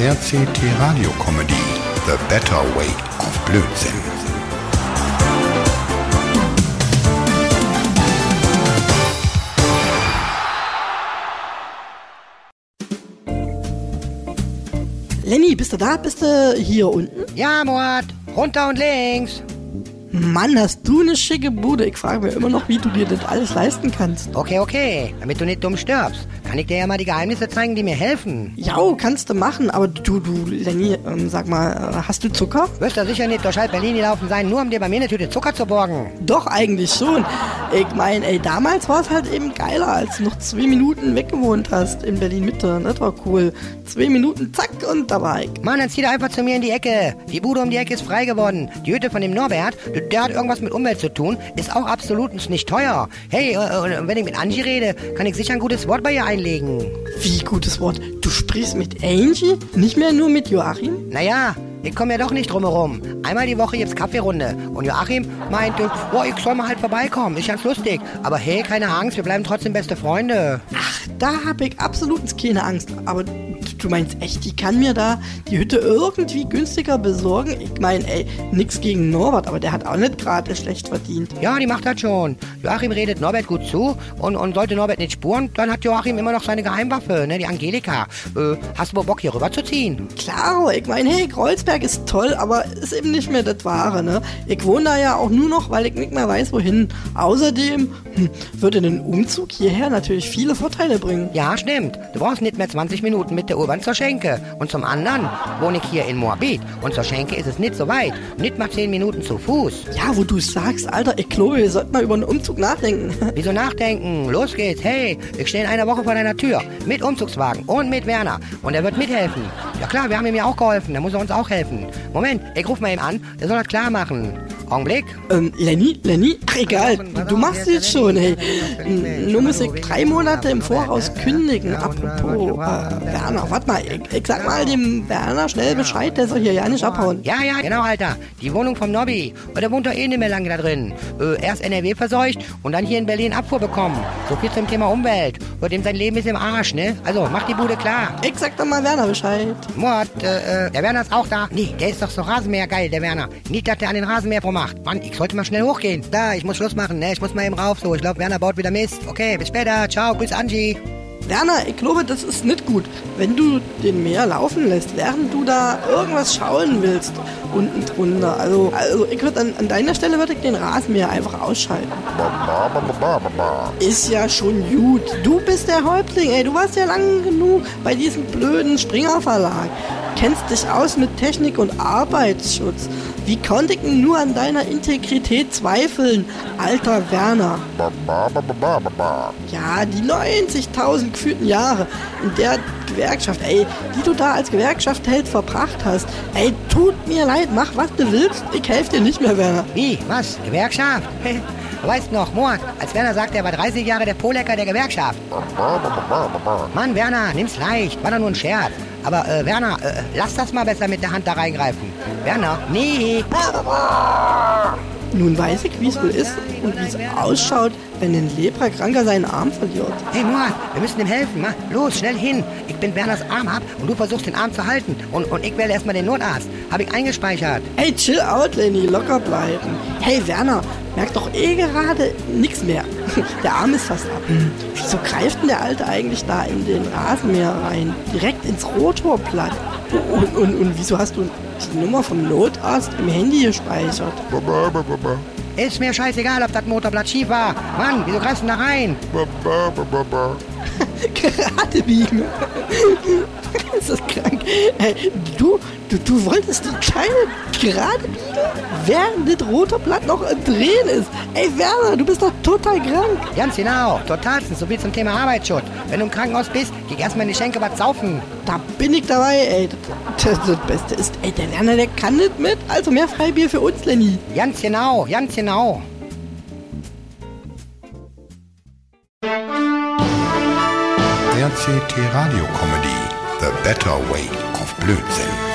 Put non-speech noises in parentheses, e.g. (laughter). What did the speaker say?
RCT Radio Comedy The Better Way of Blödsinn. Lenny, bist du da? Bist du hier unten? Ja, Mord. Runter und links. Mann, hast du eine schicke Bude. Ich frage mich immer noch, wie du dir das alles leisten kannst. Okay, okay. Damit du nicht dumm stirbst, kann ich dir ja mal die Geheimnisse zeigen, die mir helfen. Ja, kannst du machen, aber du, du, Lenny, ähm, sag mal, äh, hast du Zucker? Wirst du sicher nicht durch halb Berlin gelaufen sein, nur um dir bei mir eine Tüte Zucker zu borgen. Doch, eigentlich schon. Ich meine, ey, damals war es halt eben geiler, als du noch zwei Minuten weggewohnt hast in Berlin-Mitte. Das war cool. Zwei Minuten, zack, und da war ich. Mann, dann zieh doch einfach zu mir in die Ecke. Die Bude um die Ecke ist frei geworden. Die Hütte von dem Norbert, der hat irgendwas mit Umwelt zu tun, ist auch absolut nicht teuer. Hey, äh, äh, wenn ich mit Angie rede, kann ich sicher ein gutes Wort bei ihr einlegen. Wie gutes Wort. Du sprichst mit Angie, nicht mehr nur mit Joachim? Naja, ich komme ja doch nicht drumherum. Einmal die Woche gibt's Kaffeerunde. Und Joachim meinte, boah, ich soll mal halt vorbeikommen. Ist ganz lustig. Aber hey, keine Angst, wir bleiben trotzdem beste Freunde. Ach, da habe ich absolut keine Angst. Aber du meinst echt, die kann mir da die Hütte irgendwie günstiger besorgen? Ich meine, ey, nix gegen Norbert, aber der hat auch nicht gerade schlecht verdient. Ja, die macht das schon. Joachim redet Norbert gut zu und, und sollte Norbert nicht spuren, dann hat Joachim immer noch seine Geheimwaffe, ne, die Angelika. Äh, hast du wohl Bock, hier rüber zu ziehen? Klar, ich meine, hey, Kreuzberg ist toll, aber ist eben nicht mehr das Wahre, ne? Ich wohne da ja auch nur noch, weil ich nicht mehr weiß, wohin. Außerdem hm, würde ein Umzug hierher natürlich viele Vorteile bringen. Ja, stimmt. Du brauchst nicht mehr 20 Minuten mit der U-Bahn zur Schenke. Und zum anderen wohne ich hier in Moabit und zur Schenke ist es nicht so weit. Nicht mal 10 Minuten zu Fuß. Ja, wo du sagst, Alter, ich glaube, wir sollten mal über einen Umzug nachdenken. (laughs) Wieso nachdenken? Los geht's. Hey, ich stehe in einer Woche vor deiner Tür. Mit Umzugswagen und mit Werner. Und er wird mithelfen. Ja klar, wir haben ihm ja auch geholfen. Da muss er uns auch helfen. Moment, ich ruf mal ihm an. Der soll das klar machen. Augenblick. Ähm, Lenny, Lenny? Ach, egal, du machst es schon, hey. Nur muss ich drei Monate im Voraus kündigen. Apropos, äh, Werner, warte mal, ich, ich sag mal dem Werner schnell Bescheid, der soll hier ja nicht abhauen. Ja, ja, genau, Alter. Die Wohnung vom Nobby. Und der wohnt doch eh nicht mehr lange da drin. Äh, erst NRW verseucht und dann hier in Berlin Abfuhr bekommen. So viel zum Thema Umwelt. Und dem sein Leben ist im Arsch, ne? Also, mach die Bude klar. Ich sag doch mal Werner Bescheid. Mord, äh, äh, der Werner ist auch da. Nee, der ist doch so Rasenmäher geil, der Werner. Nicht, dass der an den Rasenmäher macht. Mann, ich sollte mal schnell hochgehen. Da, ich muss Schluss machen, ne? Ich muss mal eben rauf, so. Ich glaube, Werner baut wieder Mist. Okay, bis später. Ciao, grüß Angie. Werner, ich glaube, das ist nicht gut, wenn du den Meer laufen lässt, während du da irgendwas schauen willst, unten drunter. Also, also ich würde an, an deiner Stelle würde ich den Rasenmäher einfach ausschalten. Ist ja schon gut. Du bist der Häuptling, ey. Du warst ja lang genug bei diesem blöden Springer Verlag. Kennst dich aus mit Technik und Arbeitsschutz. Wie konnte ich nur an deiner Integrität zweifeln, alter Werner? Ja, die 90.000 gefühlten Jahre in der Gewerkschaft, ey, die du da als Gewerkschaft-Held verbracht hast. Ey, tut mir leid, mach was du willst. Ich helfe dir nicht mehr, Werner. Wie? Was? Gewerkschaft? Du weißt noch, Mord, als Werner sagte, er war 30 Jahre der Polecker der Gewerkschaft. Mann, Werner, nimm's leicht, war doch nur ein Scherz. Aber äh, Werner, äh, lass das mal besser mit der Hand da reingreifen. Werner, nee. Nun weiß ich, wie es wohl ist und wie es ausschaut, wenn ein Leprakranker seinen Arm verliert. Hey Mord, wir müssen ihm helfen. Ma. Los, schnell hin. Ich bin Werners Arm ab und du versuchst den Arm zu halten. Und, und ich wähle erstmal den Notarzt. Hab ich eingespeichert. Hey, chill out, Lenny, locker bleiben. Hey, Werner, merkt doch eh gerade nichts mehr. (laughs) Der Arm ist fast ab. Wieso greift denn der Alte eigentlich da in den Rasenmäher rein? Direkt ins Rotorblatt. Und, und, und wieso hast du die Nummer vom Notarzt im Handy gespeichert? Ist mir scheißegal, ob das Motorblatt schief war. Mann, wieso greifst du da rein? (laughs) Gerade biegen. Ist krank. Hey, du, du, du wolltest die Scheine gerade biegen, während das rote Blatt noch im Drehen ist. Ey, Werner, du bist doch total krank. Ganz genau, totalstens, so wie zum Thema Arbeitsschutz. Wenn du im Krankenhaus bist, geh erstmal in die Schenke was saufen. Da bin ich dabei, ey. Das, das Beste ist, ey, der Werner, der kann nicht mit. Also mehr Freibier für uns, Lenny. Ganz genau, ganz genau. RCT Radio Comedy The Better Way of Blödsinn.